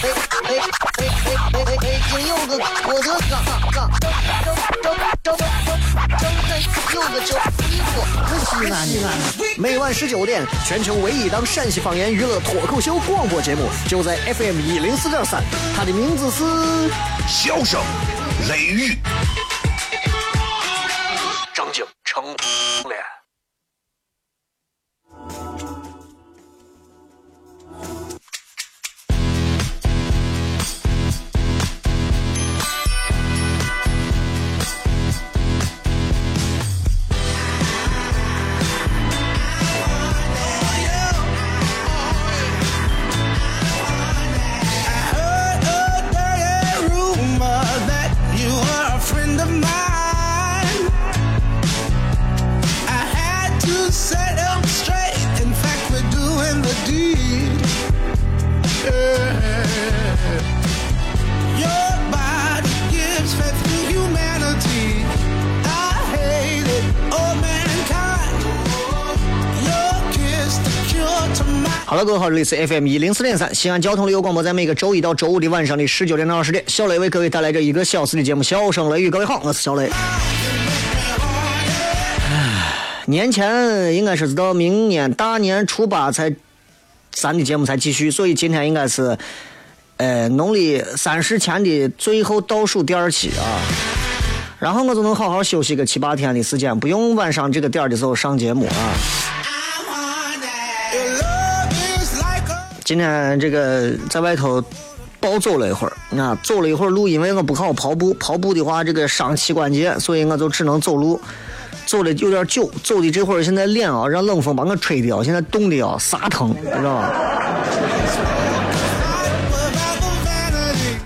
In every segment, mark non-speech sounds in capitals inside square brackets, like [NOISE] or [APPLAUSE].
北京有个郭德纲，张张张张张张开有个叫西瓜，可西安的。每晚十九点，全球唯一档陕西方言娱乐脱口秀广播节目，就在 FM 一零四点三。它的名字是《笑声雷雨》，好了，各位好，这里是 FM 一零四点三西安交通旅游广播，在每个周一到周五的晚上的十九点到二十点，小雷为各位带来这一个小时的节目《笑声雷雨》。各位好，我是小雷。年前应该是到明年大年初八才咱的节目才继续，所以今天应该是呃农历三十前的最后倒数第二期啊，然后我就能好好休息个七八天的时间，不用晚上这个点的时候上节目啊。今天这个在外头暴走了一会儿，啊，走了一会儿路，因为我不好跑步，跑步的话这个伤膝关节，所以我就只能走路，走的有点久，走的这会儿现在脸啊让冷风把我吹的啊，现在冻的啊撒疼，你知道吧？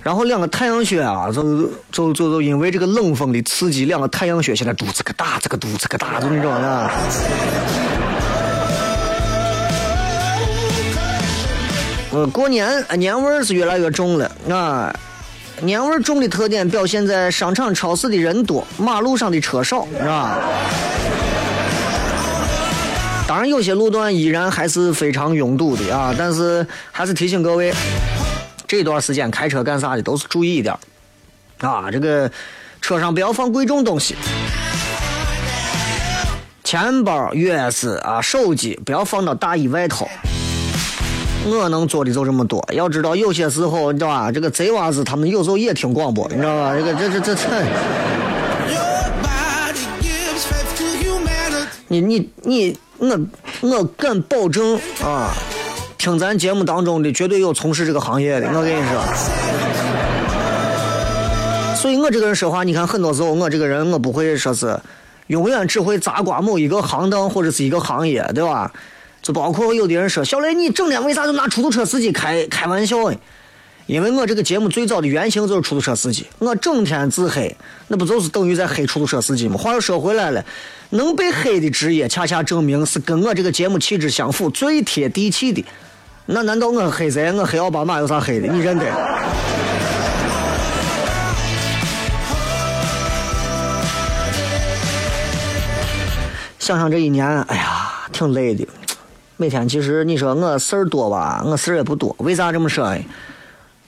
然后两个太阳穴啊，就就就就因为这个冷风的刺激，两个太阳穴现在肚子个大，这个肚子个大，就那种啊。呃，过年年味儿是越来越重了啊！年味儿重的特点表现在商场、超市的人多，马路上的车少，是吧？当然，有些路段依然还是非常拥堵的啊！但是还是提醒各位，这段时间开车干啥的都是注意一点啊！这个车上不要放贵重东西，钱包、钥匙啊、手机不要放到大衣外头。我能做的就这么多。要知道，有些时候，你知道吧？这个贼娃子他们有时候也听广播，你知道吧？这个这这这这。你你你，我我敢保证啊，听咱节目当中的绝对有从事这个行业的。我跟你说，所以我这个人说话，你看很多时候我这个人我不会说是永远只会砸瓜某一个行当或者是一个行业，对吧？就包括有的人说小雷，你整天为啥就拿出租车司机开开玩笑呢？因为我这个节目最早的原型就是出租车司机，我整天自黑，那不就是等于在黑出租车司机吗？话又说回来了，能被黑的职业，恰恰证明是跟我这个节目气质相符、最贴地气的。那难道我黑谁？我黑奥巴马有啥黑的？你认得？想想这一年，哎呀，挺累的。每天其实你说我事儿多吧，我事儿也不多。为啥这么说呢？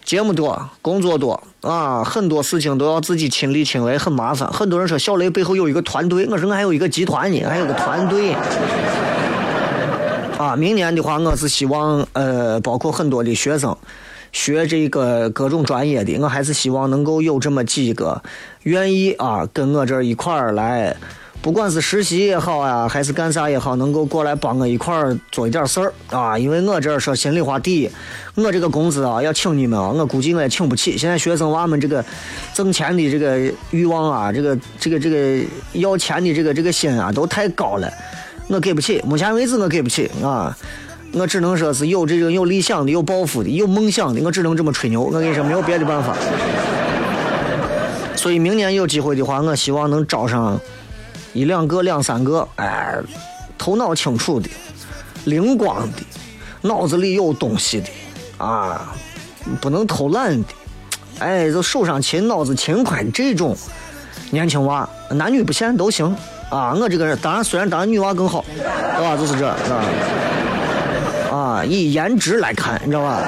节目多，工作多啊，很多事情都要自己亲力亲为，很麻烦。很多人说小雷背后有一个团队，我说我还有一个集团呢，还有个团队。啊，明年的话，我是希望呃，包括很多的学生学这个各种专业的，我还是希望能够有这么几个愿意啊，跟我这儿一块儿来。不管是实习也好啊，还是干啥也好，能够过来帮我一块儿做一点事儿啊。因为我这儿说心里话，第一，我这个工资啊，要请你们啊，我估计我也请不起。现在学生娃们这个挣钱的这个欲望啊，这个这个这个要钱的这个这个心啊，都太高了，我给不起。目前为止我给不起啊，我只能说是有这种有理想的、有抱负的、有梦想的，我只能这么吹牛。我跟你说，没有别的办法。所以明年有机会的话，我希望能招上。一两个、两三个，哎，头脑清楚的、灵光的、脑子里有东西的啊，不能偷懒的，哎，就手上勤、脑子勤快这种年轻娃，男女不限都行啊。我这个人当然，虽然当然女娃更好，对吧？就是这，是吧？啊，以颜值来看，你知道吧？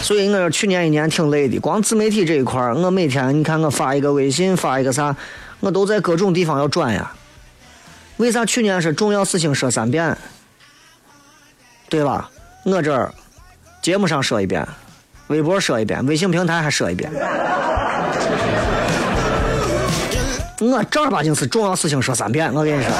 所以我去年一年挺累的，光自媒体这一块儿，我每天你看我发一个微信，发一个啥，我都在各种地方要转呀。为啥去年是重要事情说三遍，对吧？我这儿节目上说一遍，微博说一遍，微信平台还说一遍。我正儿八经是重要事情说三遍，我跟你说。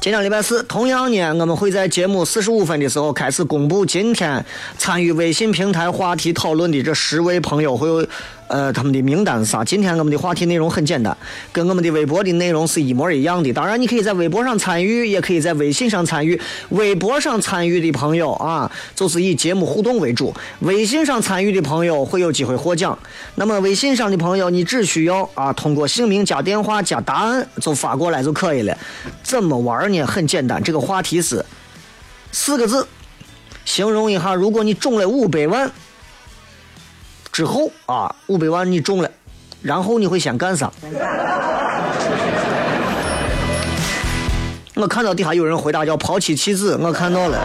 今天礼拜四，同样呢，我们会在节目四十五分的时候开始公布今天参与微信平台话题讨论的这十位朋友会有。呃，他们的名单是啥？今天我们的话题内容很简单，跟我们的微博的内容是一模一样的。当然，你可以在微博上参与，也可以在微信上参与。微博上参与的朋友啊，就是以节目互动为主；微信上参与的朋友会有机会获奖。那么，微信上的朋友，你只需要啊，通过姓名加电话加答案就发过来就可以了。怎么玩呢？很简单，这个话题是四个字，形容一下，如果你中了五百万。之后啊，五百万你中了，然后你会先干啥？[LAUGHS] 我看到底下有人回答叫抛妻弃子，我看到了。[LAUGHS]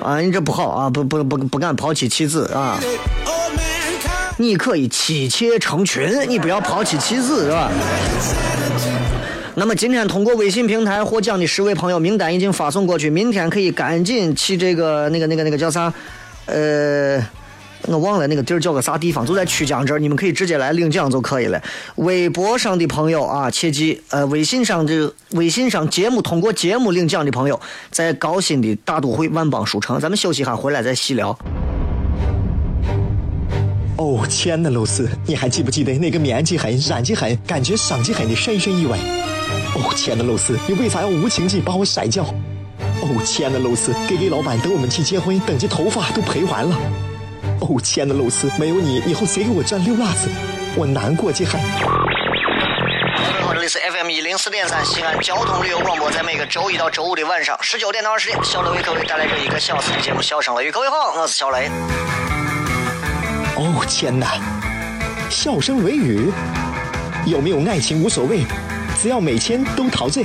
啊，你这不好啊，不不不不敢抛妻弃子啊。你可以妻妾成群，你不要抛妻弃子是吧？那么今天通过微信平台获奖的十位朋友名单已经发送过去，明天可以赶紧去这个那个那个那个叫啥？呃，我忘了那个地儿叫个啥地方，就在曲江这儿，你们可以直接来领奖就可以了。微博上的朋友啊，切记，呃，微信上的微信上节目通过节目领奖的朋友，在高新的大都会万邦书城，咱们休息一下，回来再细聊。哦，亲爱的露丝，你还记不记得那个面积狠、染技狠、感觉伤及狠的深深意外？哦，亲爱的露丝，你为啥要无情地把我甩掉？哦，亲爱的露丝给给老板等我们去结婚，等这头发都赔完了。哦，亲爱的露丝，没有你，以后谁给我赚溜辣子？我难过极了。好，这里是 FM 一零四点三西安交通旅游广播，在每个周一到周五的晚上十九点到二十点，小雷为各位带来这一个小时的节目《笑声雷雨》。各位好，我是小雷。哦，天哪！笑声雷雨，有没有爱情无所谓，只要每天都陶醉。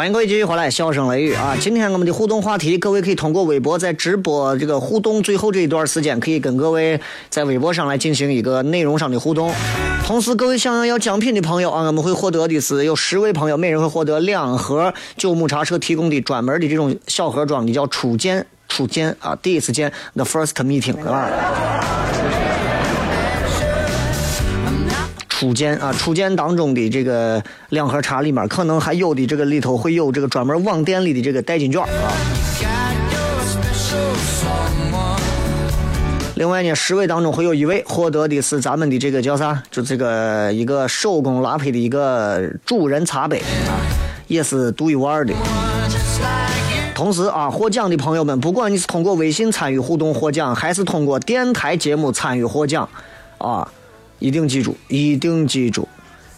欢迎各位继续回来，笑声雷雨啊！今天我们的互动话题，各位可以通过微博在直播这个互动最后这一段时间，可以跟各位在微博上来进行一个内容上的互动。同时，各位想要要奖品的朋友啊，我们会获得的是有十位朋友，每人会获得两盒九牧茶社提供的专门的这种小盒装的叫初见初见啊，第一次见 the first meeting 对吧？初见啊，初见当中的这个两盒茶里面，可能还有的这个里头会有这个专门网店里的这个代金券啊。另外呢，十位当中会有一位获得的是咱们的这个叫啥？就这个一个手工拉胚的一个主人茶杯啊，也是独一无二的。同时啊，获奖的朋友们，不管你是通过微信参与互动获奖，还是通过电台节目参与获奖，啊，一定记住，一定记住，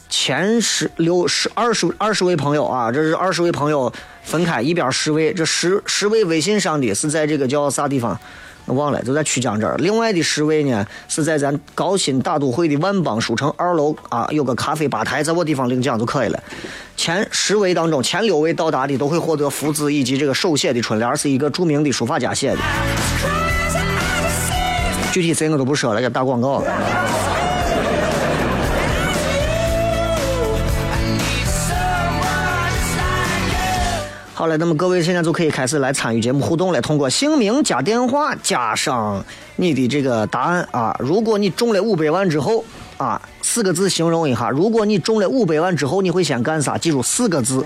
前十六十二十二十位朋友啊，这是二十位朋友分开一边十位，这十十位微信上的是在这个叫啥地方？我忘了，就在曲江这儿。另外的十位呢，是在咱高新大都会的万邦书城二楼啊，有个咖啡吧台，在我地方领奖就可以了。前十位当中，前六位到达的都会获得福字以及这个手写的春联，是一个著名的书法家写的。具体谁我都不说了，给打广告。好了，那么各位现在就可以开始来参与节目互动了。通过姓名加电话加上你的这个答案啊，如果你中了五百万之后啊，四个字形容一下。如果你中了五百万之后，你会先干啥？记住四个字。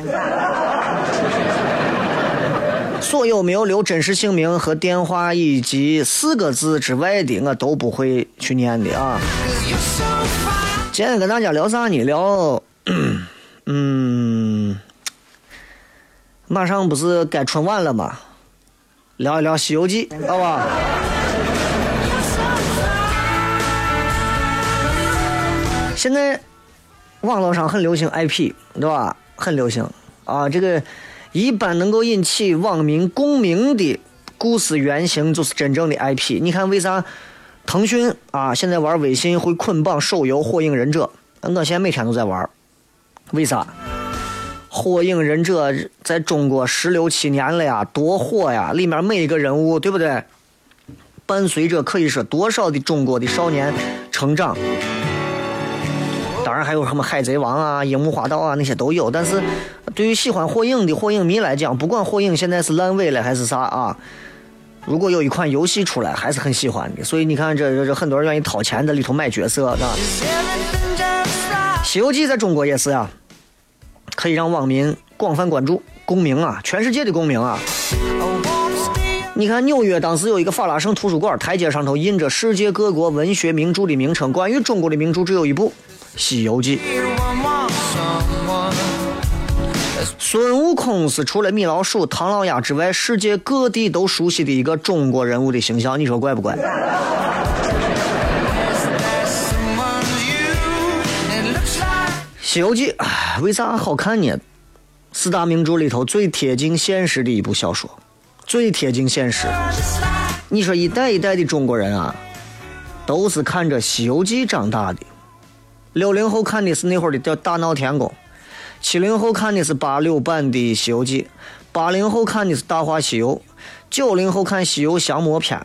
所有没有留真实姓名和电话以及四个字之外的，我都不会去念的啊。今天跟大家聊啥呢？聊，嗯。马上不是该春晚了吗？聊一聊《西游记》，好吧？现在网络上很流行 IP，对吧？很流行啊！这个一般能够引起网民共鸣的故事原型，就是真正的 IP。你看，为啥腾讯啊现在玩微信会捆绑手游《火影忍者》？我现在每天都在玩，为啥？火影忍者在中国十六七年了呀，多火呀！里面每一个人物，对不对？伴随着可以说多少的中国的少年成长。当然还有什么海贼王啊、樱木花道啊那些都有。但是对于喜欢火影的火影迷来讲，不管火影现在是烂尾了还是啥啊，如果有一款游戏出来，还是很喜欢的。所以你看，这这这很多人愿意掏钱在里头买角色，是吧？西游记在中国也是啊。可以让网民广泛关注，共鸣啊，全世界的共鸣啊！你看纽约当时有一个法拉盛图书馆，台阶上头印着世界各国文学名著的名称，关于中国的名著只有一部《西游记》。孙悟空是除了米老鼠、唐老鸭之外，世界各地都熟悉的一个中国人物的形象，你说怪不怪？《西游记》为啥好看呢？四大名著里头最贴近现实的一部小说，最贴近现实。你说一代一代的中国人啊，都是看着《西游记》长大的。六零后看的是那会儿的叫《大闹天宫》，七零后看的是八六版的《西游记》，八零后看的是《大话西游》，九零后看《西游降魔篇》。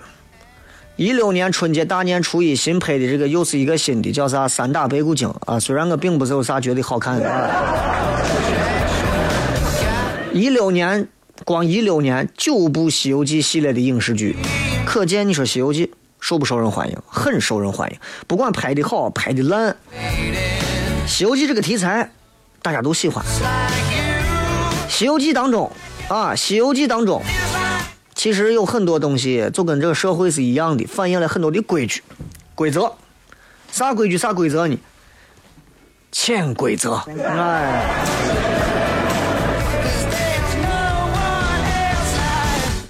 一六年春节大年初一新拍的这个又是一个新的，叫啥《三打白骨精》啊？虽然我并不是有啥觉得好看的。一六年光一六年九部《西游记》系列的影视剧，可见你说《西游记》受不受人欢迎？很受人欢迎，不管拍的好拍的烂，《西游记》这个题材大家都喜欢。《西游记》当中啊，《西游记》当中。其实有很多东西就跟这个社会是一样的，反映了很多的规矩、规则。啥规矩啥规则呢？潜规则。哎。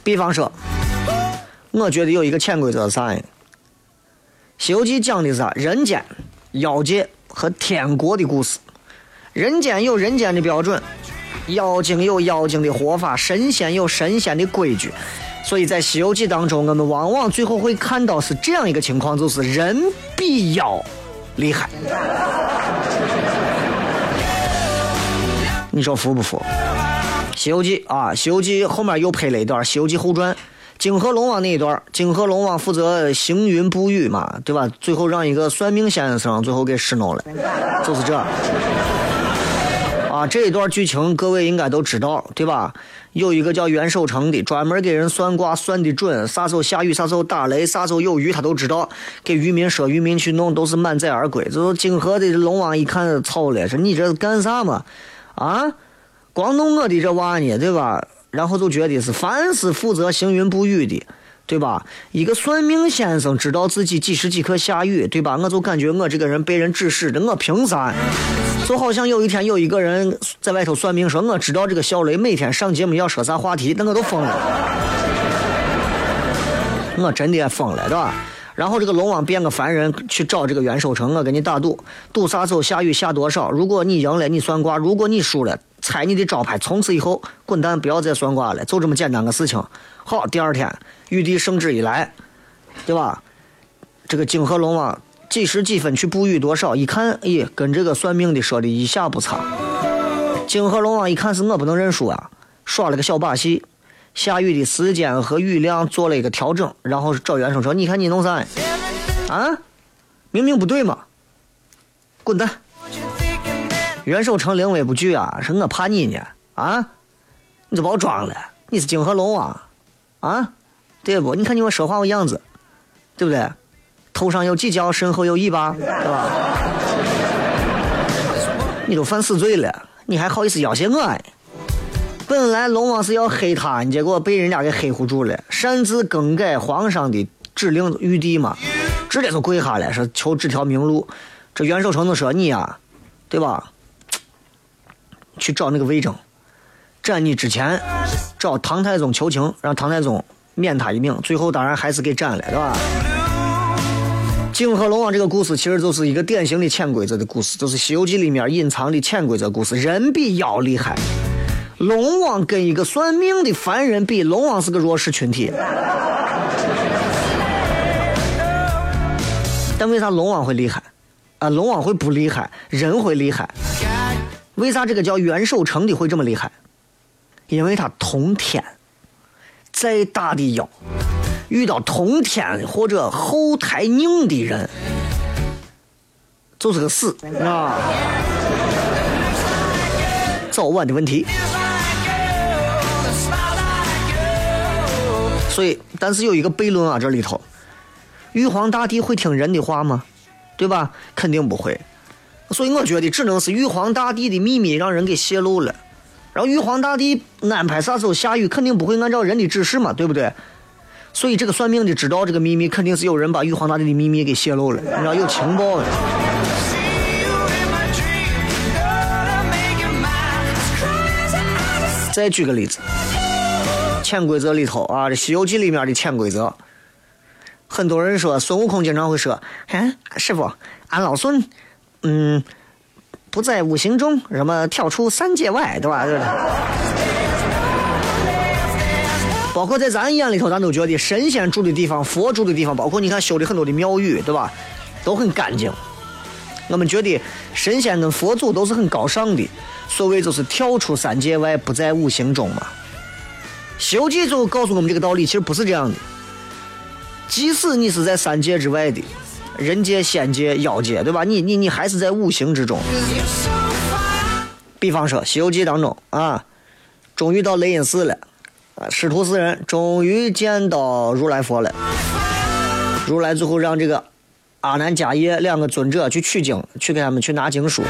比方说，我觉得有一个潜规则是啥呢？《西游记》讲的是啥？人间、妖界和天国的故事。人间有人间的标准。妖精有妖精的活法，神仙有神仙的规矩，所以在《西游记》当中，我们往往最后会看到是这样一个情况，就是人比妖厉害。你说服不服？《西游记》啊，《西游记》后面又拍了一段《西游记后传》，泾河龙王那一段，泾河龙王负责行云布雨嘛，对吧？最后让一个算命先生最后给使弄了，就是这。这一段剧情各位应该都知道，对吧？有一个叫袁守诚的，专门给人算卦，算的准，啥时候下雨，啥时候打雷，啥时候有雨，他都知道。给渔民说，渔民去弄，都是满载而归。就是泾河的龙王一看操了，说你这是干啥嘛？啊，光弄我的这娃呢，对吧？然后就觉得是凡是负责行云布雨的，对吧？一个算命先生知道自己几时几刻下雨，对吧？我就感觉我这个人被人指使的，我凭啥？就好像有一天有一个人在外头算命，说我知道这个小雷每天上节目要说啥话题，那我都疯了，我真的疯了，对吧？然后这个龙王变个凡人去找这个袁守诚，我跟你打赌，赌啥时候下雨下多少？如果你赢了，你算卦；如果你输了，猜你的招牌，从此以后滚蛋，不要再算卦了，就这么简单个事情。好，第二天玉帝圣旨一来，对吧？这个泾河龙王几时几分去布雨多少？一看，咦，跟这个算命的说的一下不差。泾河龙王一看是我不能认输啊，耍了个小把戏。下雨的时间和雨量做了一个调整，然后找袁守诚，你看你弄啥？啊，明明不对嘛，滚蛋！袁守诚临危不惧啊，是我怕你呢啊，你就把我装了，你是泾河龙王啊，对不？你看你我说话我样子，对不对？头上有犄角，身后有尾巴，对吧？你都犯死罪了，你还好意思要挟我？本来龙王是要黑他，结果被人家给黑唬住了，擅自更改皇上的指令，玉帝嘛，直接就跪下了，说求指条明路。这袁守诚就说：“你呀，对吧？去找那个魏征，斩你之前找唐太宗求情，让唐太宗免他一命。最后当然还是给斩了，对吧？”泾河龙王这个故事其实就是一个典型的潜规则的故事，就是《西游记》里面隐藏的潜规则故事。人比妖厉害。龙王跟一个算命的凡人比，龙王是个弱势群体。但为啥龙王会厉害？啊，龙王会不厉害，人会厉害。为啥这个叫袁守诚的会这么厉害？因为他通天，再大的妖，遇到通天或者后台硬的人，就是个死啊，早晚的问题。所以，但是有一个悖论啊，这里头，玉皇大帝会听人的话吗？对吧？肯定不会。所以我觉得只能是玉皇大帝的秘密让人给泄露了。然后玉皇大帝安排啥时候下雨，肯定不会按照人的指示嘛，对不对？所以这个算命的知道这个秘密，肯定是有人把玉皇大帝的秘密给泄露了，你知道有情报的。再举个例子。潜规则里头啊，这《西游记》里面的潜规则，很多人说孙悟空经常会说：“哎，师傅，俺老孙，嗯，不在五行中，什么跳出三界外，对吧？”包括在咱眼里头，咱都觉得神仙住的地方、佛住的地方，包括你看修的很多的庙宇，对吧？都很干净。我们觉得神仙跟佛祖都是很高尚的，所谓就是跳出三界外，不在五行中嘛。《西游记》就告诉我们这个道理，其实不是这样的。即使你是在三界之外的，人界、仙界、妖界，对吧？你你你还是在五行之中。比方说，《西游记》当中啊，终于到雷音寺了，师徒四人终于见到如来佛了。如来最后让这个阿难、迦叶两个尊者去取经，去给他们去拿经书。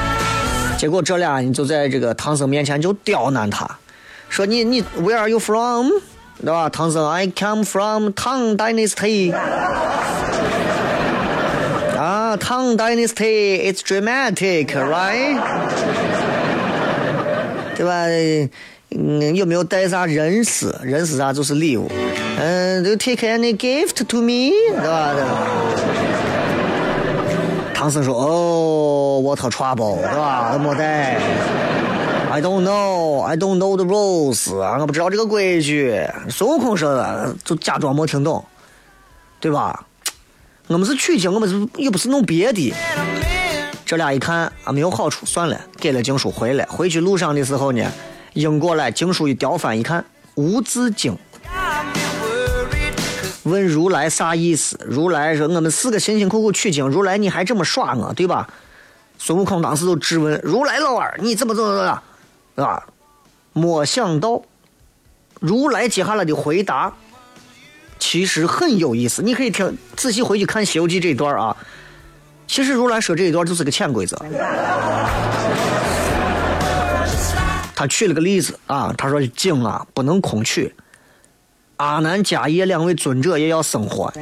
结果这俩人就在这个唐僧面前就刁难他。说你你 Where are you from？对吧？唐僧，I come from Tang Dynasty。[LAUGHS] 啊，Tang Dynasty，it's dramatic，right？对吧？嗯，有没有带啥人丝？人丝啥就是礼物。嗯，都 take any gift to me，对吧？唐僧说，哦，what a trouble，对吧？没带。I don't know, I don't know the rules，我不知道这个规矩。孙悟空说的，就假装没听懂，对吧？我们是取经，我们是又不是弄别的。这俩一看啊，没有好处，算了，给了经书回来。回去路上的时候呢，迎过来经书一叼翻一看，无字经。问如来啥意思？如来说：“我们四个辛辛苦苦取经，如来你还这么耍我，对吧？”孙悟空当时就质问如来老二：“你怎么怎么怎么？”啊，没想到，如来接下来的回答其实很有意思。你可以听仔细回去看《西游记》这一段啊。其实如来说这一段就是个潜规则。他举了个例子啊，他说经啊不能空取，阿难、迦叶两位尊者也要生活。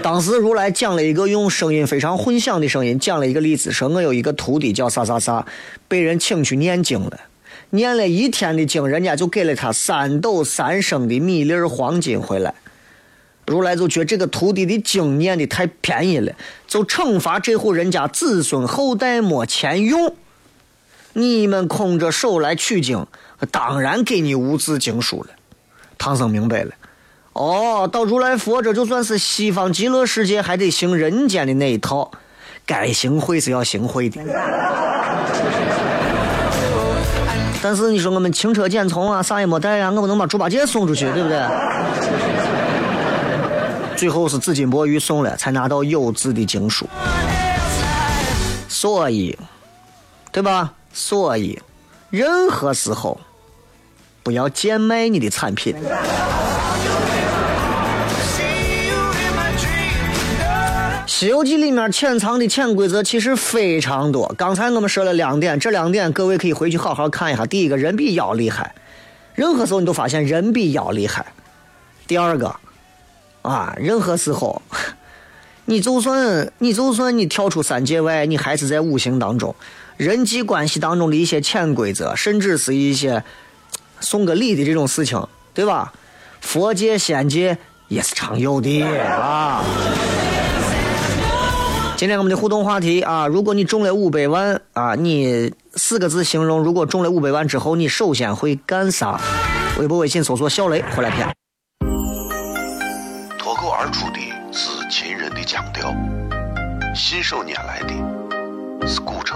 当时如来讲了一个用声音非常混响的声音讲了一个例子，说我有一个徒弟叫啥啥啥，被人请去念经了，念了一天的经，人家就给了他三斗三升的米粒黄金回来。如来就觉得这个徒弟的经念的太便宜了，就惩罚这户人家子孙后代没钱用。你们空着手来取经，当然给你无字经书了。唐僧明白了，哦，到如来佛这就算是西方极乐世界，还得行人间的那一套，该行贿是要行贿的。但是你说我们轻车简从啊，啥也没带啊，我不能把猪八戒送出去，对不对？最后是紫金钵盂送了，才拿到有字的经书。所以，对吧？所以，任何时候不要贱卖你的产品。《西游记》里面潜藏的潜规则其实非常多。刚才我们说了两点，这两点各位可以回去好好看一下。第一个人比妖厉害，任何时候你都发现人比妖厉害。第二个。啊，任何时候，你就算你就算你跳出三界外，你还是在五行当中，人际关系当中的一些潜规则，甚至是一些送个礼的这种事情，对吧？佛界、仙界也是常有的啊。今天我们的互动话题啊，如果你中了五百万啊，你四个字形容，如果中了五百万之后，你首先会干啥？微博、微信搜索“小雷”回来片。而出的是秦人的腔调，信手拈来的是古城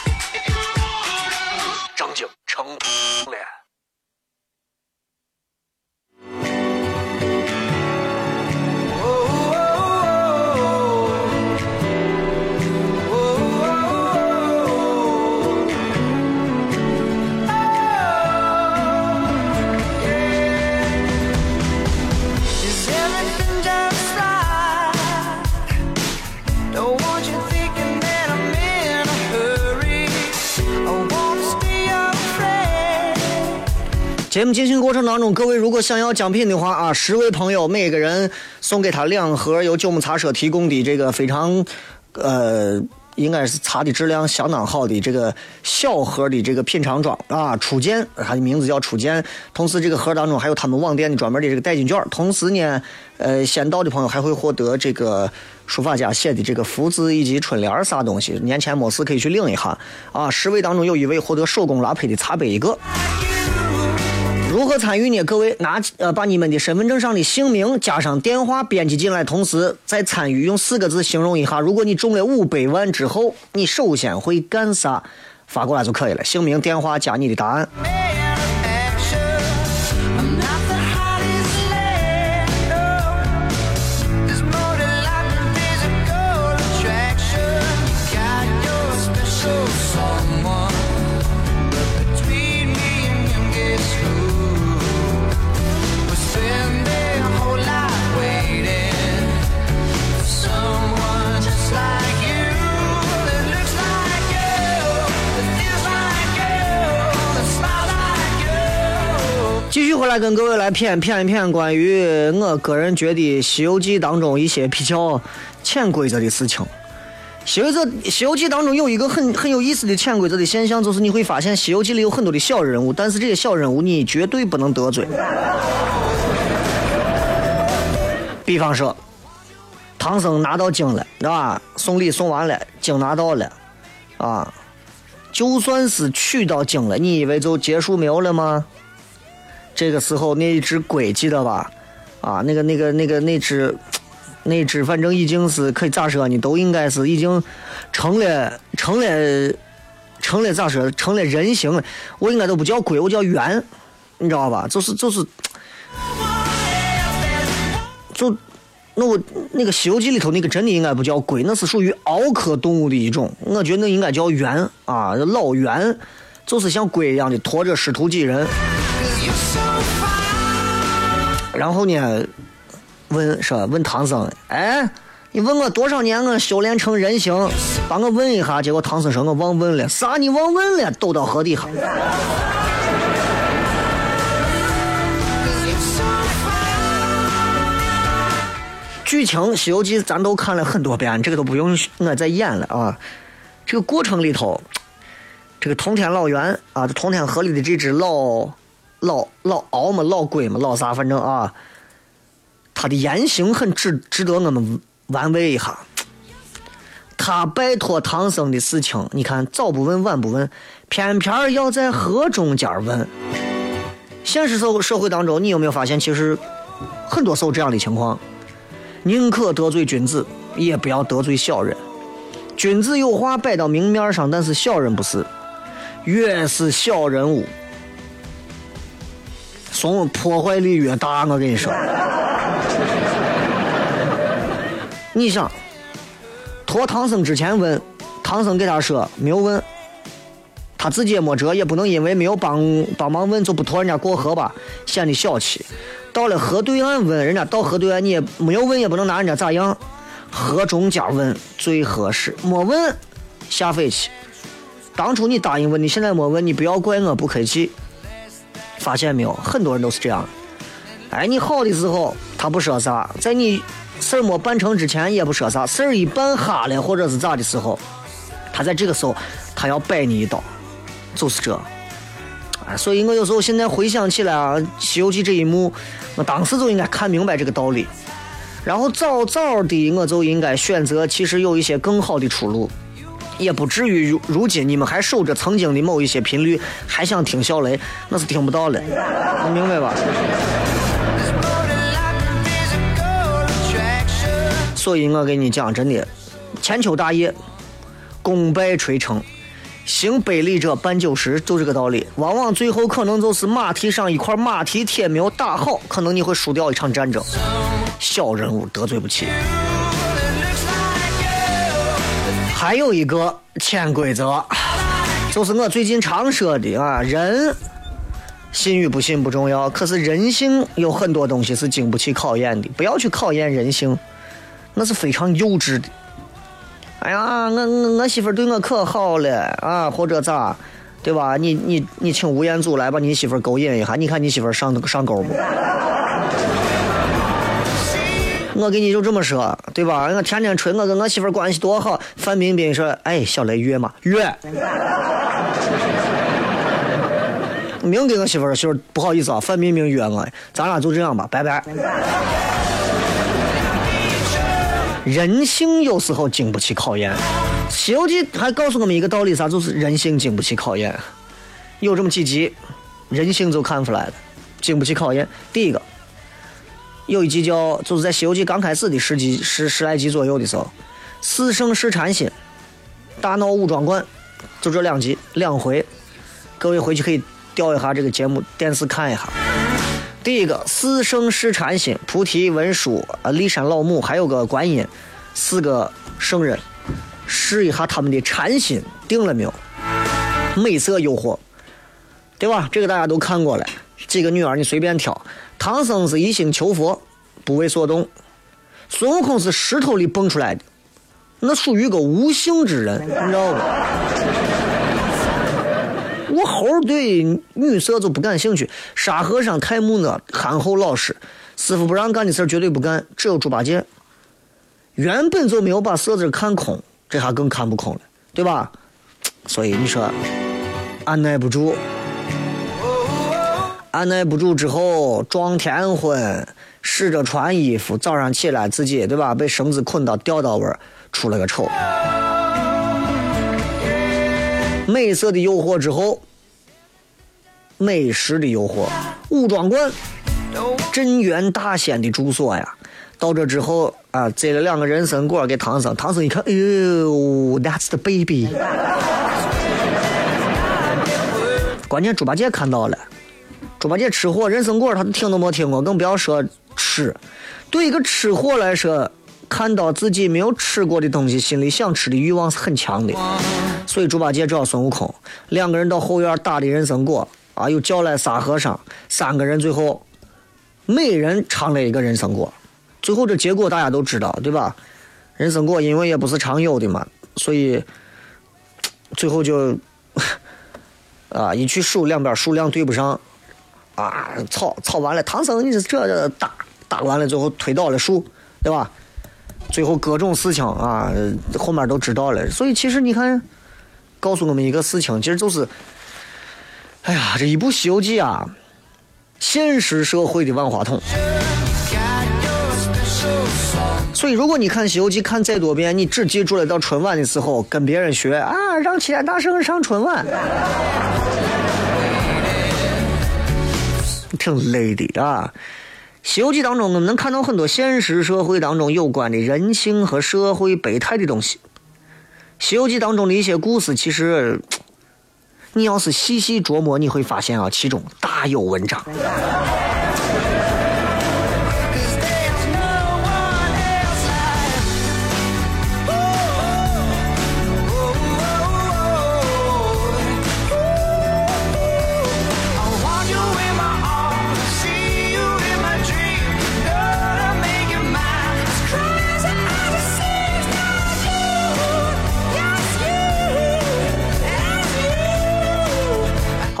节目进行过程当中，各位如果想要奖品的话啊，十位朋友每个人送给他两盒由九牧茶社提供的这个非常，呃，应该是茶的质量相当好的这个小盒的这个品尝装啊，初见，它的名字叫初见。同时，这个盒当中还有他们网店的专门的这个代金券。同时呢，呃，先到的朋友还会获得这个书法家写的这个福字以及春联啥东西。年前没事可以去领一下啊。十位当中有一位获得手工拉胚的茶杯一个。如何参与呢？各位拿呃把你们的身份证上的姓名加上电话编辑进来，同时再参与用四个字形容一下。如果你中了五百万之后，你首先会干啥？发过来就可以了。姓名、电话加你的答案。回来跟各位来谝谝一谝关于我个人觉得《西游记》当中一些比较潜规则的事情。《西游记》《西游记》当中有一个很很有意思的潜规则的现象，就是你会发现《西游记》里有很多的小人物，但是这些小人物你绝对不能得罪。比方说，唐僧拿到经了，是吧？送礼送完了，经拿到了，啊，就算是取到经了，你以为就结束没有了吗？这个时候那一只龟记得吧？啊，那个那个那个那只，那只反正已经是可以咋说呢？都应该是已经成了成了成了咋说？成了人形了。我应该都不叫龟，我叫猿，你知道吧？就是就是就那我那个《西游记》里头那个真的应该不叫龟，那是属于螯科动物的一种，我觉得那应该叫猿啊，老猿，就是像龟一样的驮着师徒几人。然后呢，问说问唐僧，哎，你问我多少年我修炼成人形？帮我问一下。结果唐僧说我忘问了，啥你忘问了？抖到河底下。剧情《西游记》咱都看了很多遍，这个都不用我再演了啊。这个过程里头，这个通天老猿啊，这通天河里的这只老老老鳌嘛，老龟嘛，老啥，反正啊，他的言行很值值得我们玩味一下。他拜托唐僧的事情，你看早不问晚不问，偏偏要在河中间问。现实社会社会当中，你有没有发现，其实很多时候这样的情况？宁可得罪君子，也不要得罪小人。君子有话摆到明面上，但是小人不是。越是小人物，送破坏力越大。我跟你说，你想，托唐僧之前问，唐僧给他说没有问，他自己也没辙，也不能因为没有帮帮忙问就不托人家过河吧，显得小气。到了河对岸问人家，到河对岸你也没有问，也不能拿人家咋样。河中间问最合适，没问下飞去。当初你答应问，你现在没问，你不要怪我不客气。发现没有，很多人都是这样。哎，你好的时候他不说啥，在你事儿没办成之前也不说啥，事儿一办哈了或者是咋的时候，他在这个时候他要摆你一刀，就是这。哎所以我有时候现在回想起来啊，《西游记》这一幕，我当时就应该看明白这个道理，然后早早的我就应该选择，其实有一些更好的出路，也不至于如如今你们还守着曾经的某一些频率，还想听小雷，那是听不到了，能明白吧？所以我跟你讲，真的，千秋大业，功败垂成。行百里者半九十，就这个道理。往往最后可能就是马蹄上一块马蹄铁没有打好，可能你会输掉一场战争。小人物得罪不起。还有一个潜规则，就是我最近常说的啊，人信与不信不重要，可是人性有很多东西是经不起考验的，不要去考验人性，那是非常幼稚的。哎呀，我我我媳妇对我可好了啊，或者咋，对吧？你你你请吴彦祖来把你媳妇勾引一下，你看你媳妇上上钩不？我跟你就这么说，对吧？我天天吹我跟我媳妇关系多好。范冰冰说：“哎，小雷约嘛约。[LAUGHS] ”明给我媳妇说：“媳妇不好意思啊，范冰冰约我，咱俩就这样吧，拜拜。”人性有时候经不起考验，《西游记》还告诉我们一个道理，啥？就是人性经不起考验。有这么几集，人性就看出来了，经不起考验。第一个，有一集叫，就是在《西游记》刚开始的十集十十来集左右的时候，四圣试禅心，大闹五庄观，就这两集两回，各位回去可以调一下这个节目电视看一下。第一个四圣试禅心，菩提文殊啊，骊山老母，还有个观音，四个圣人试一下他们的禅心定了没有？美色诱惑，对吧？这个大家都看过了。几个女儿你随便挑。唐僧是一心求佛，不为所动；孙悟空是石头里蹦出来的，那属于个无性之人，你知道不？我猴对女色就不感兴趣。沙和尚太木讷憨厚老实，师傅不让干的事绝对不干。只有猪八戒，原本就没有把色字看空，这下更看不空了，对吧？所以你说，按耐不住，按耐不住之后撞天婚，试着穿衣服，早上起来自己对吧？被绳子捆到吊到位出了个丑。美色的诱惑之后，美食的诱惑。武庄观，镇元大仙的住所呀。到这之后啊，摘了两个人参果给唐僧。唐僧一看，哎呦，That's the baby。关键猪八戒看到了，猪八戒吃货人参果他都听都没听过，更不要说吃。对一个吃货来说，看到自己没有吃过的东西，心里想吃的欲望是很强的。所以猪八戒找孙悟空，两个人到后院打的人参果，啊，又叫来沙和尚，三个人最后每人尝了一个人参果。最后这结果大家都知道，对吧？人参果因为也不是常有的嘛，所以最后就 [LAUGHS] 啊一去数，两边数量对不上，啊吵吵完了，唐僧你这这打打完了，最后推倒了树，对吧？最后各种事情啊，后面都知道了。所以其实你看，告诉我们一个事情，其实就是，哎呀，这一部《西游记》啊，现实社会的万花筒。所以，如果你看《西游记》看再多遍，你只记住了到春晚的时候跟别人学啊，让齐天大圣上春晚，挺累的啊。《西游记》当中，我们能看到很多现实社会当中有关的人性和社会百态的东西。《西游记》当中的一些故事，其实你要是细细琢磨，你会发现啊，其中大有文章。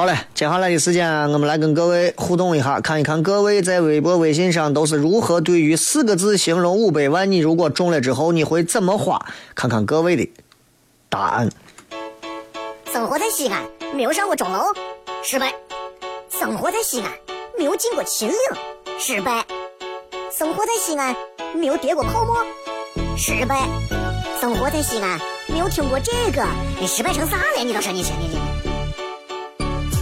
好嘞，接下来的时间，我们来跟各位互动一下，看一看各位在微博、微信上都是如何对于四个字形容五百万，你如果中了之后你会怎么花？看看各位的答案。生活在西安，没有上过钟楼，失败；生活在西安，没有进过秦岭，失败；生活在西安，没有跌过泡沫，失败；生活在西安，没有听过这个，你失败成啥了？你倒是你听听听。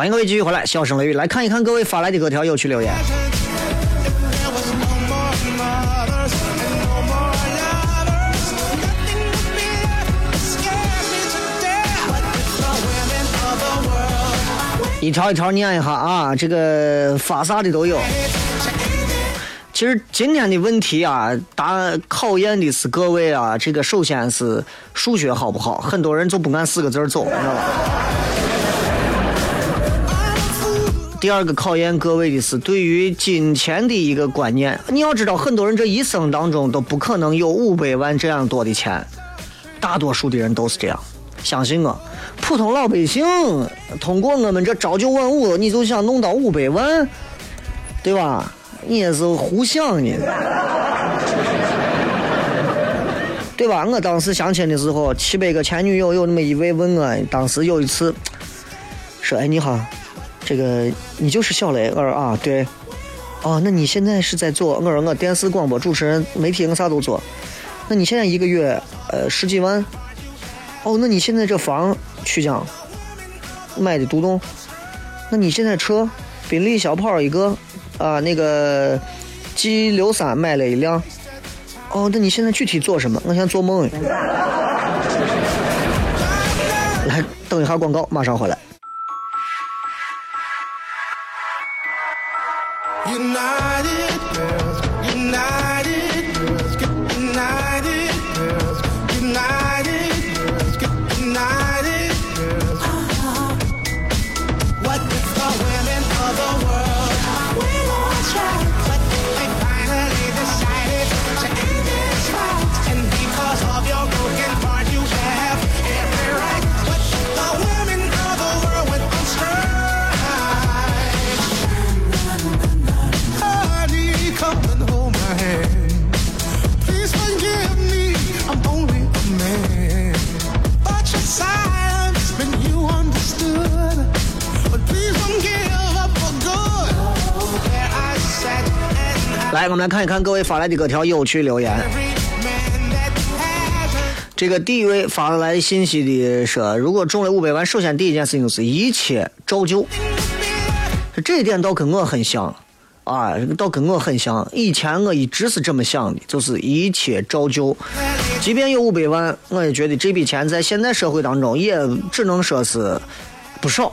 欢迎各位继续回来，笑声雷雨来看一看各位发来的各条有趣留言。一条一条念一下啊，这个发啥的都有。其实今天的问题啊，答考验的是各位啊，这个首先是数学好不好？很多人就不按四个字走，你知道吧？第二个考验各位的是对于金钱的一个观念。你要知道，很多人这一生当中都不可能有五百万这样多的钱，大多数的人都是这样。相信我，普通老百姓通过我们这朝九晚五，你就想弄到五百万，对吧？你也是胡想呢，对吧？我当时相亲的时候，七百个前女友有那么一位问我，当时有一次说：“哎，你好。”这个你就是小雷，我说啊对，哦，那你现在是在做？我说我电视广播主持人，媒体我啥都做。那你现在一个月呃十几万？哦，那你现在这房曲江买的独栋？那你现在车宾利小跑一个啊？那个 G 六三买了一辆？哦，那你现在具体做什么？我想做梦。[LAUGHS] 来，等一下广告，马上回来。United. 来，我们来看一看各位发来的各条有趣留言。这个第一位发来信息的说，如果中了五百万，首先第一件事情是一切照旧。这一点倒跟我很像，啊，倒跟我很像。以前我一直是这么想的，就是一切照旧。即便有五百万，我也觉得这笔钱在现在社会当中也只能说是不少，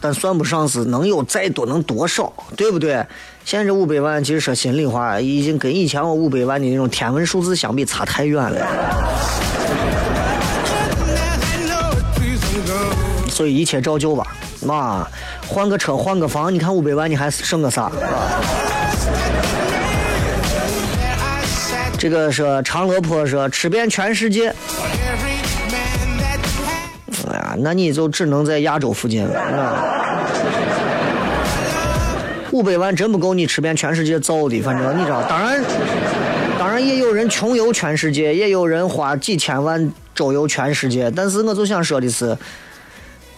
但算不上是能有再多能多少，对不对？现在这五百万，其实说心里话，已经跟以前我五百万的那种天文数字相比，差太远了。所以一切照旧吧，妈，换个车，换个房，你看五百万，你还剩个啥？啊？这个说长乐坡说吃遍全世界，那你就只能在亚洲附近了。五百万真不够你吃遍全世界造的，反正你知道，当然，当然也有人穷游全世界，也有人花几千万周游全世界。但是我就想说的是，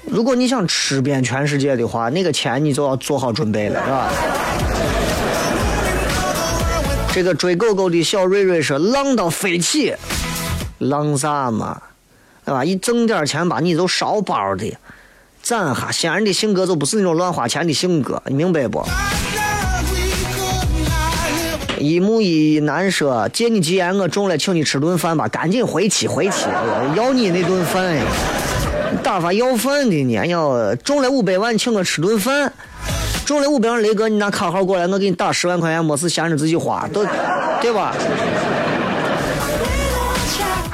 如果你想吃遍全世界的话，那个钱你就要做好准备了，是吧？这个追狗狗的小瑞瑞说：“浪到飞起，浪啥嘛？对吧？一挣点钱吧，你就烧包的，攒哈。西安人的性格就不是那种乱花钱的性格，你明白不？”一木一男说：“借你吉言，我中了，请你吃顿饭吧，赶紧回去回去，要你那顿饭呀！打发要饭的呢？要中了五百万，请我吃顿饭。”中了五百万，雷哥，你拿卡号过来，我给你打十万块钱，没事闲着自己花，都对吧？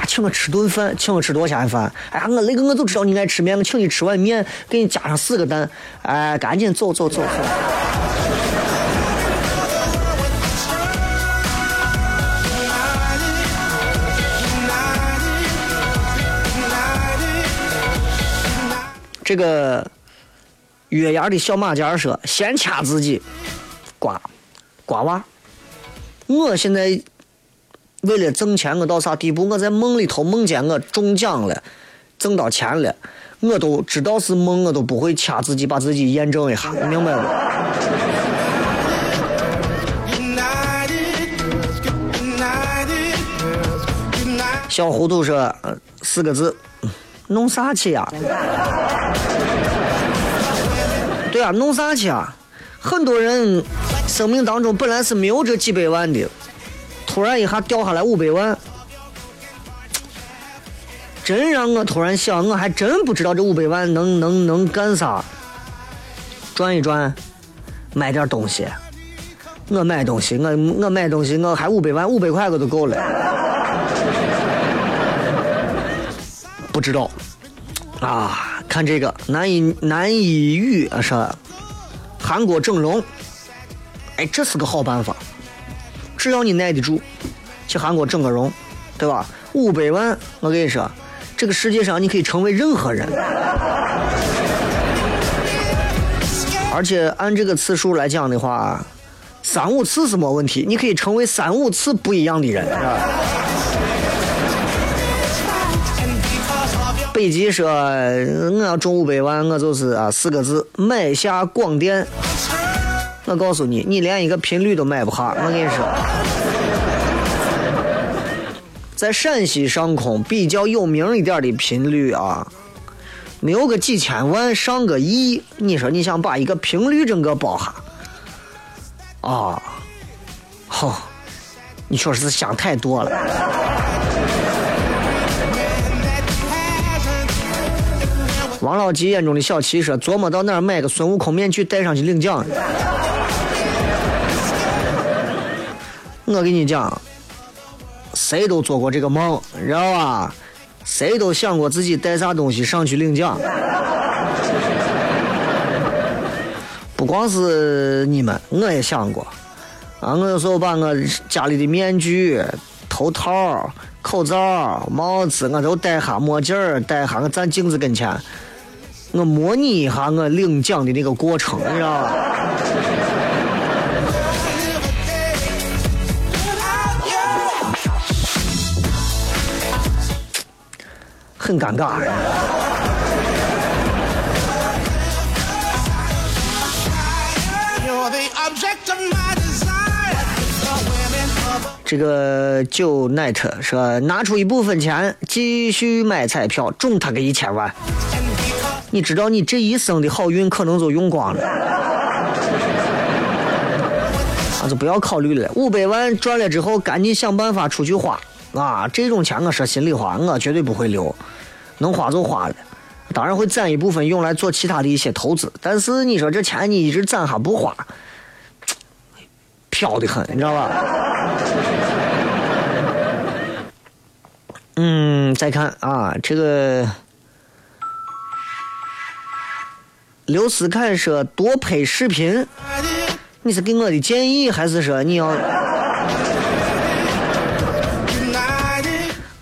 请我吃顿饭，请我吃多少钱的饭？哎呀，我那个，我就知道你爱吃面，我请你吃碗面，给你加上四个蛋。哎，赶紧走走走走。这个。月牙的小马甲说：“先掐自己，瓜瓜娃。我现在为了挣钱，我到啥地步？我在梦里头梦见我中奖了，挣到钱了，我都知道是梦，我都不会掐自己，把自己验证一下，明白不？”小糊涂说：“四个字，弄啥去呀？”对啊，弄啥去啊？很多人生命当中本来是没有这几百万的，突然一下掉下来五百万，真让我突然想，我还真不知道这五百万能能能干啥。转一转，买点东西。我买东西，我我买东西，我还五百万，五百块我都够了。不知道。啊，看这个难以难以语是韩国整容，哎，这是个好办法，只要你耐得住，去韩国整个容，对吧？五百万，我跟你说，这个世界上你可以成为任何人，而且按这个次数来讲的话，三五次是没问题，你可以成为三五次不一样的人，是吧？北极说：“我要中五百万，我就是啊四个字，买下广电。我告诉你，你连一个频率都买不下。我跟你说，在陕西上空比较有名一点的频率啊，没有个几千万，上个亿。你说你想把一个频率整个包下啊？好，你确实是想太多了。”王老吉眼中的小汽车，琢磨到哪儿买个孙悟空面具戴上去领奖。我跟你讲，谁都做过这个梦，知道吧？谁都想过自己带啥东西上去领奖。不光是你们，我也想过。啊，我有时候把我家里的面具、头套、口罩、帽子，我都戴下墨镜儿，戴下，我站镜子跟前。我模拟一下我领奖的那个过程，你知道吧？很尴尬。这个九 night 说拿出一部分钱继续买彩票，中他个一千万。你知道你这一生的好运可能就用光了，那就不要考虑了。五百万赚了之后，赶紧想办法出去花啊！这种钱我说心里话，我绝对不会留，能花就花了。当然会攒一部分用来做其他的一些投资，但是你说这钱你一直攒还不花，[TSK] 飘的很，你知道吧？[LAUGHS] 嗯，再看啊，这个刘思凯说多拍视频，你是给我的建议，还是说你要？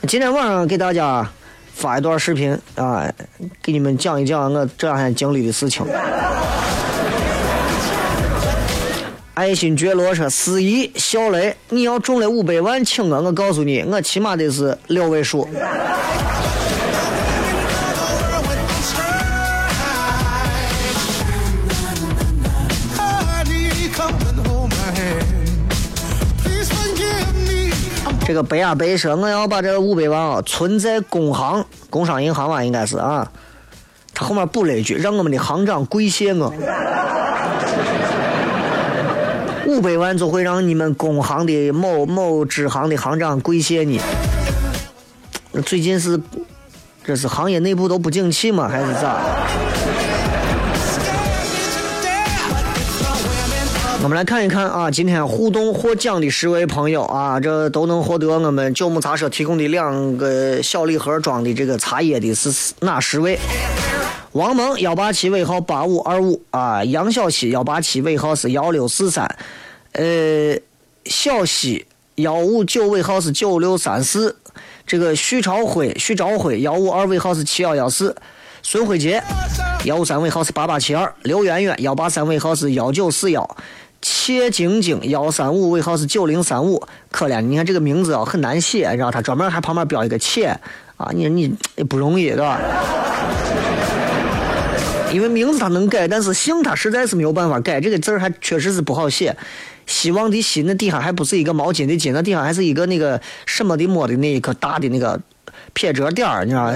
今天晚上给大家。发一段视频啊，给你们讲一讲我这两天经历的事情。爱新觉罗说：“司仪小雷，你要中了五百万，请我，我告诉你，我起码得是六位数。”这个白啊白说，我要把这五百万啊存在工行、工商银行吧，应该是啊。他后面补了一句，让我们的行长跪谢我。五百万就会让你们工行的某某支行的行长跪谢你。最近是，这是行业内部都不景气吗？还是咋？我们来看一看啊，今天互动获奖的十位朋友啊，这都能获得我们九牧茶社提供的两个小礼盒装的这个茶叶的是哪十位？王蒙幺八七尾号八五二五啊，杨小西幺八七尾号是幺六四三，呃，小西幺五九尾号是九六三四，这个徐朝辉徐朝辉幺五二尾号是七幺幺四，孙慧杰幺五三尾号是八八七二，刘媛媛幺八三尾号是幺九四幺。切晶晶幺三五尾号是九零三五，可怜，你看这个名字啊很难写，然后他专门还旁边标一个切啊，你你也不容易，对吧？因为名字他能改，但是姓他实在是没有办法改，这个字儿还确实是不好写。希望的希那底下还不是一个毛巾的巾，那底下还是一个那个什么的么的那一颗大的那个撇折点儿，你知道吗？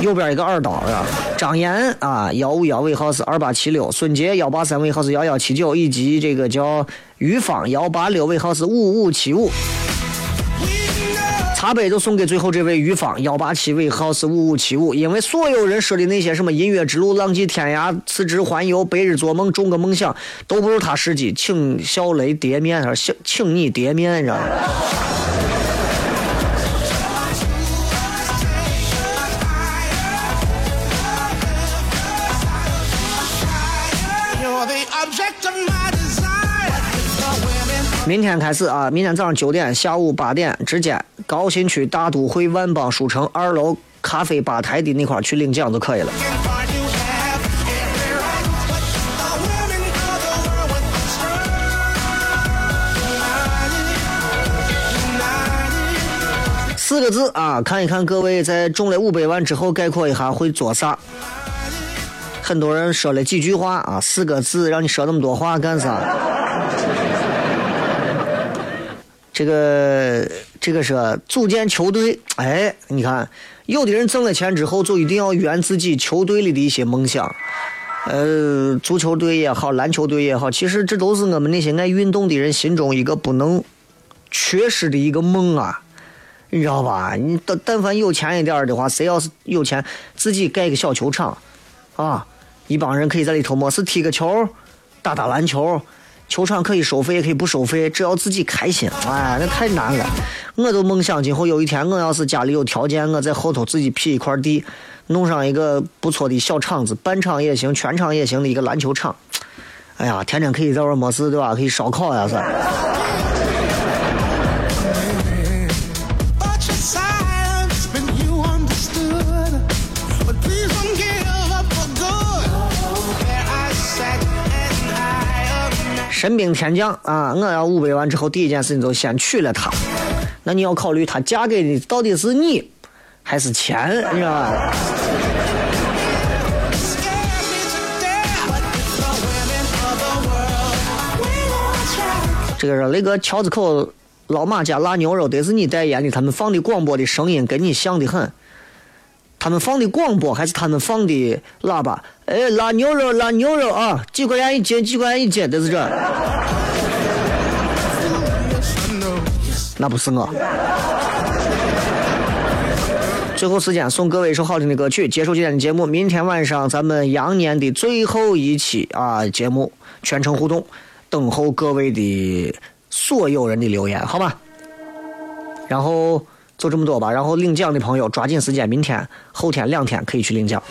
右边一个二刀是吧？张岩啊，幺五幺尾号是二八七六；孙杰幺八三尾号是幺幺七九，以及这个叫于芳幺八六尾号是五五七五。茶杯就送给最后这位于芳幺八七尾号是五五七五，因为所有人说的那些什么音乐之路、浪迹天涯、辞职环游、白日做梦、中个梦想，都不如他实际，请小雷叠面，请请你叠面，你知道吗？明天开始啊，明天早上九点、下午八点之间，高新区大都会万邦书城二楼咖啡吧台的那块去领奖就可以了。四个字啊，看一看各位在中了五百万之后概括一下会做啥。很多人说了几句话啊，四个字，让你说那么多话干啥？这个这个是组建球队，哎，你看，有的人挣了钱之后就一定要圆自己球队里的一些梦想，呃，足球队也好，篮球队也好，其实这都是我们那些爱运动的人心中一个不能缺失的一个梦啊，你知道吧？你但但凡有钱一点的话，谁要是有钱，自己盖个小球场，啊，一帮人可以在里头没事踢个球，打打篮球。球场可以收费，也可以不收费，只要自己开心。哎，那太难了。我都梦想今后有一天，我要是家里有条件，我在后头自己辟一块地，弄上一个不错的小场子，半场也行，全场也行的一个篮球场。哎呀，天天可以在玩没事，对吧？可以烧烤呀，是。神兵天将啊！我要五百万之后，第一件事情就先娶了她。那你要考虑，她嫁给的到底是你，还是钱？你知道吧？这个是那个桥子口老马家腊牛肉得是你代言的，他们放的广播的声音跟你像的很。他们放的广播还是他们放的喇叭？哎，拉牛肉，拉牛肉啊，几块钱一斤，几块钱一斤，都是这。那不是我。最后时间送各位一首好听的歌曲，结束今天的节目。明天晚上咱们羊年的最后一期啊节目，全程互动，等候各位的所有人的留言，好吗？然后就这么多吧。然后领奖的朋友抓紧时间，明天、后天两天可以去领奖。